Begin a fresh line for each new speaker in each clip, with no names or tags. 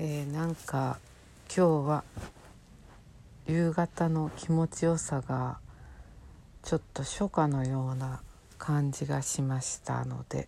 えー、なんか今日は夕方の気持ちよさがちょっと初夏のような感じがしましたので、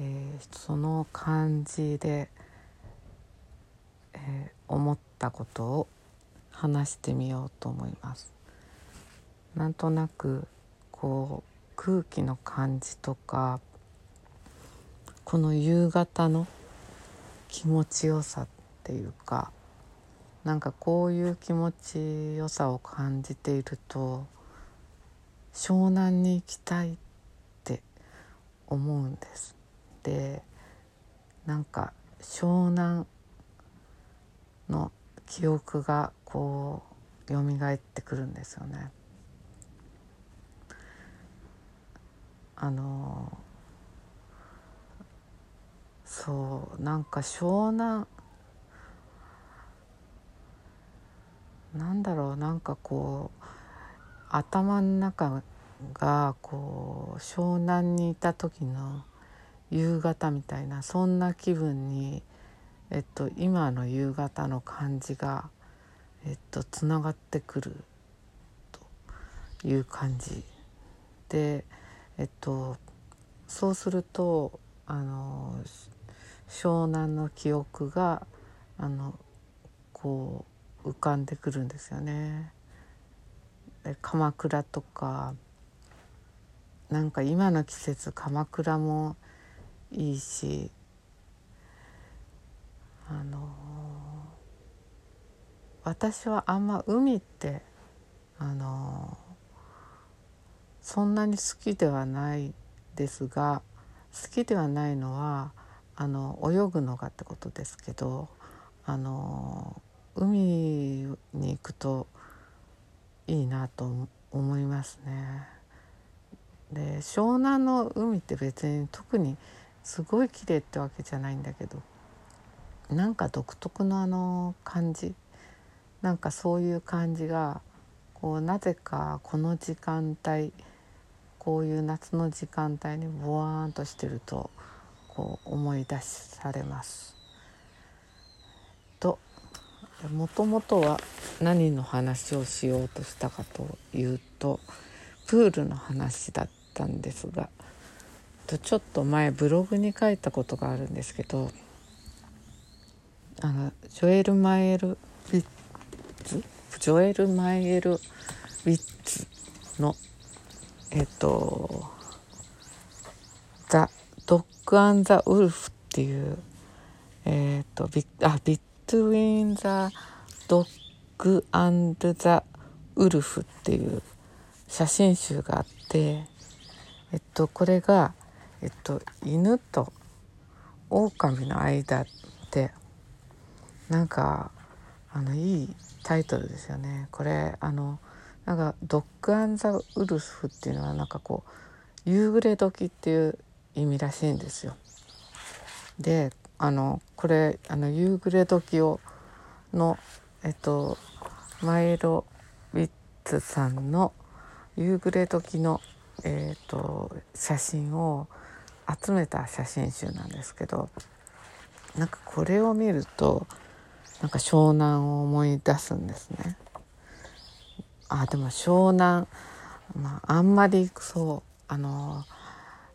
えー、その感じで、えー、思ったことを話してみようと思います。なんとなくこう空気の感じとかこの夕方の気持ちよさっていうかなんかこういう気持ちよさを感じていると湘南に行きたいって思うんです。でなんか湘南の記憶がこう蘇ってくるんですよね。あのそうなんか湘南。なんだろうなんかこう頭の中がこう湘南にいた時の夕方みたいなそんな気分に、えっと、今の夕方の感じが、えっと、つながってくるという感じ。で、えっと、そうするとあの湘南の記憶があのこう浮かんでくるんですよね。鎌倉とかなんか今の季節鎌倉もいいしあの私はあんま海ってあのそんなに好きではないですが好きではないのはあの泳ぐのがってことですけどあの海に行くといいなと思いますね。で湘南の海って別に特にすごい綺麗ってわけじゃないんだけどなんか独特のあの感じなんかそういう感じがこうなぜかこの時間帯こういう夏の時間帯にボワーンとしてるとこう思い出されます。ともともとは何の話をしようとしたかというとプールの話だったんですがちょっと前ブログに書いたことがあるんですけどあのジョエル・マイエル・ウィッツジョエル・マエル・ウィッツのえっと「・ドッグ・アン・ザ・ウルフ」っていうえっとビあビットウィン・ザ・ドッグ・アンド・ザ・ウルフっていう写真集があってえっとこれがえっと犬と狼の間ってなんかあのいいタイトルですよね。これあのなんかドッグ・アン・ザ・ウルフっていうのはなんかこう夕暮れ時っていう意味らしいんですよ。であのこれあの夕暮れ時をのえっとマイロ・ウィッツさんの夕暮れ時の、えーと、写真を集めた写真集なんですけどなんかこれを見るとなんか湘南を思い出すんですね。あでも湘南、まあ、あんまりそうあの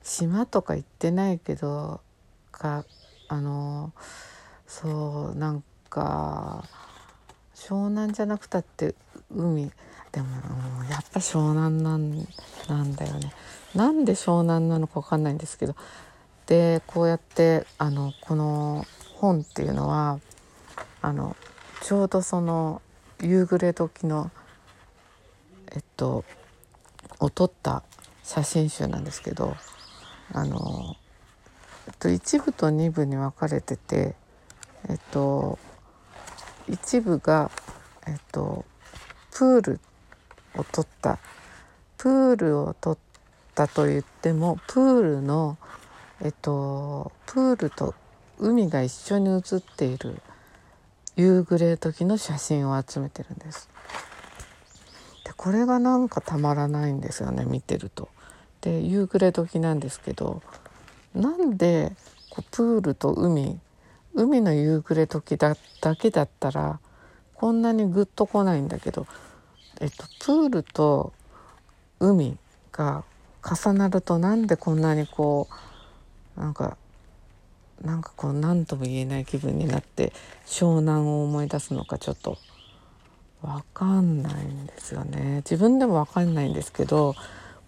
島とか行ってないけどかあのそうなんか湘南じゃなくたって海。でもやっぱ湘南なんなんだよね。なんで湘南なのか分かんないんですけど。でこうやってあのこの本っていうのはあのちょうどその夕暮れ時のえっとを撮った写真集なんですけど。あの、えっと、1部と2部に分かれててえっと一部が、えっと、プールを取ったプールを取ったと言ってもプールの、えっと、プールと海が一緒に写っている夕暮れ時の写真を集めてるんです。でこれがなんかたまらないんですよね見てると。で夕暮れ時なんですけどなんでこうプールと海海の夕暮れ時だだけだったらこんなにグッと来ないんだけど、えっと、プールと海が重なるとなんでこんなにこうなんかなんかこう何とも言えない気分になって湘南を思い出すのかちょっと分かんないんですよね。自分でも分かんないんですけど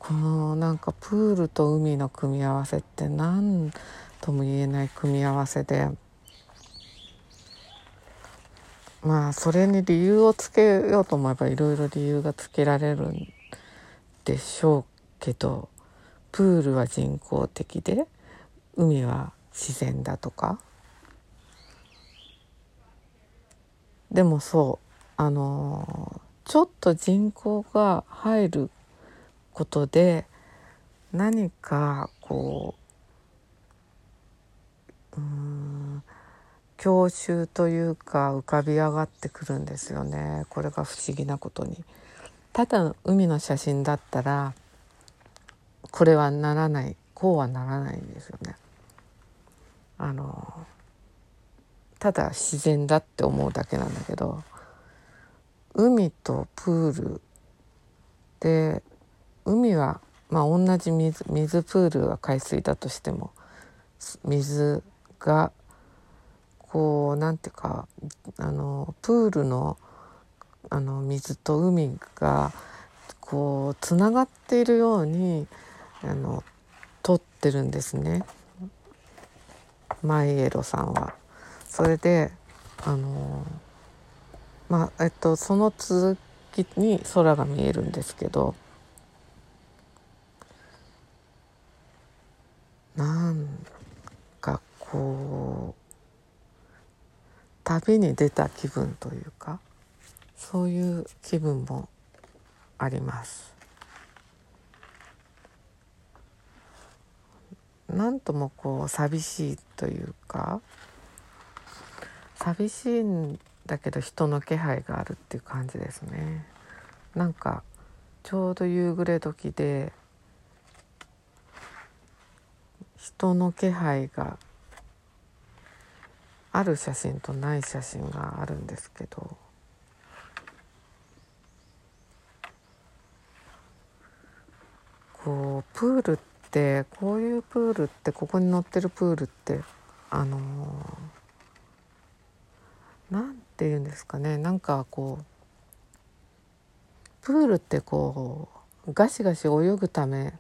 このなんかプールと海の組み合わせって何とも言えない組み合わせで。まあそれに理由をつけようと思えばいろいろ理由がつけられるんでしょうけどプールは人工的で海は自然だとか。でもそうあのちょっと人口が入ることで何かこううん郷愁というか浮かび上がってくるんですよねこれが不思議なことに。ただ海の写真だったらこれはならないこうはならないんですよね。あのただ自然だって思うだけなんだけど海とプールで海はまあ同じ水水プールは海水だとしても水がこうなんていうかあのプールのあの水と海がこうつながっているようにあの撮ってるんですねマイエロさんは。それであのまあえっとその続きに空が見えるんですけどなんかこう旅に出た気分というかそういう気分もあります。なんともこう寂しいというか寂しいんだけど人の気配があるっていう感じですね。なんかちょうど夕暮れ時で人の気配がある写真とない写真があるんですけど。こうプールってこういうプールってここに載ってるプールってあのなんて言うんですかね。なんかこうプールってこうガシガシ泳ぐため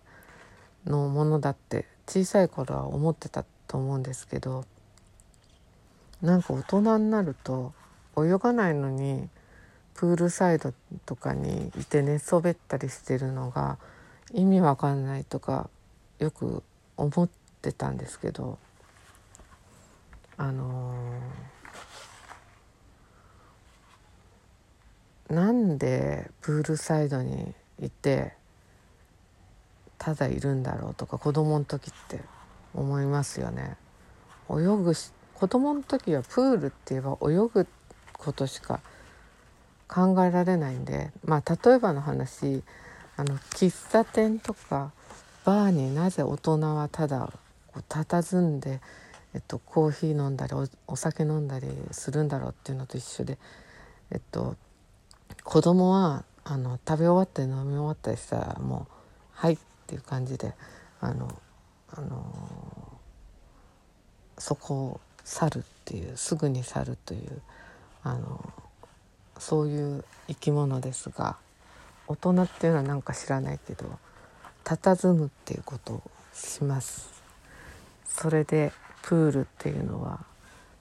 のものだって小さい頃は思ってたと思うんですけどなんか大人になると泳がないのにプールサイドとかにいて寝そべったりしてるのが意味わかんないとかよく思ってたんですけどあのー、なんでプールサイドにいてただいるんだろうとか子供の時って思いますよね。泳ぐし子供の時はプールって言えば泳ぐことしか考えられないんでまあ例えばの話あの喫茶店とかバーになぜ大人はただこう佇んで、えっと、コーヒー飲んだりお酒飲んだりするんだろうっていうのと一緒で、えっと、子供はあの食べ終わって飲み終わったりしたらもう「はい」っていう感じであのあのそこを去るっていうすぐに去るというあのそういう生き物ですが大人っていうのは何か知らないけど佇むっていうことをします。それでプールっていうのは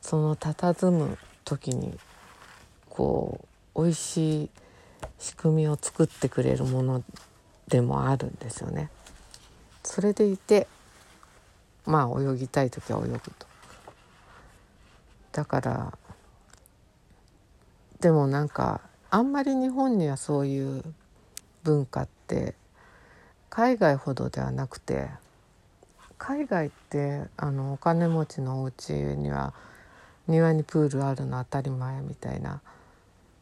その佇む時にこう美味しい仕組みを作ってくれるものでもあるんですよね。それでいてまあ泳ぎたい時は泳ぐと。だからでもなんかあんまり日本にはそういう文化って海外ほどではなくて海外ってあのお金持ちのお家には庭にプールあるの当たり前みたいな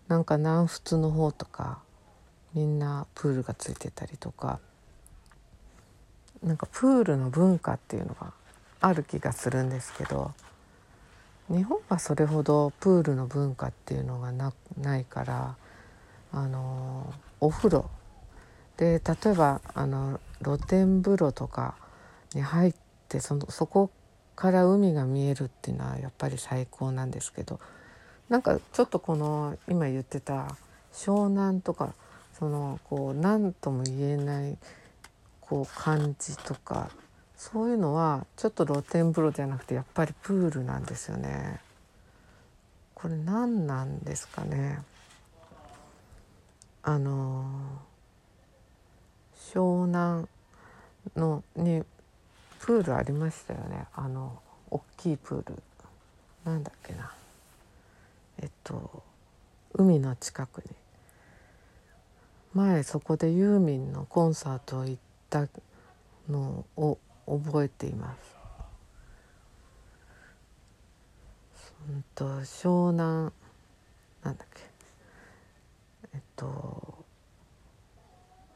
なんか南仏の方とかみんなプールがついてたりとかなんかプールの文化っていうのがある気がするんですけど日本はそれほどプールの文化っていうのがなないからあのお風呂。で例えばあの露天風呂とかに入ってそのそこから海が見えるっていうのはやっぱり最高なんですけどなんかちょっとこの今言ってた湘南とかそのこう何とも言えないこう感じとかそういうのはちょっと露天風呂じゃなくてやっぱりプールなんですよね。これ何なんですかね。あの湘南のにプールありましたよねあの大きいプールなんだっけなえっと海の近くに前そこでユーミンのコンサート行ったのを覚えています。うんと湘南なんだっけえっと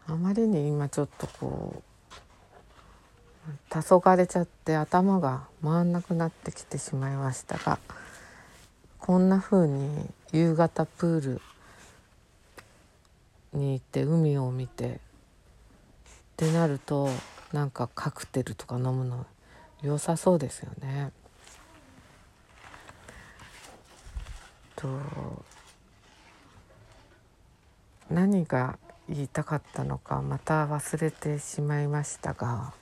あまりに今ちょっとこう黄昏ちゃって頭が回んなくなってきてしまいましたがこんな風に夕方プールに行って海を見てってなるとなんかカクテルとか飲むの良さそうですよね。と何が言いたかったのかまた忘れてしまいましたが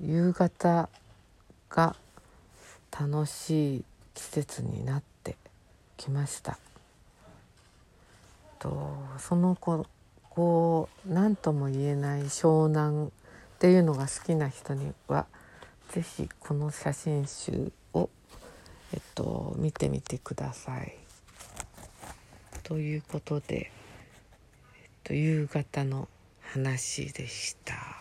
夕方が楽しい季節になってきましたとその子こう何とも言えない湘南っていうのが好きな人には是非この写真集を、えっと、見てみてください。ということで、えっと、夕方の話でした。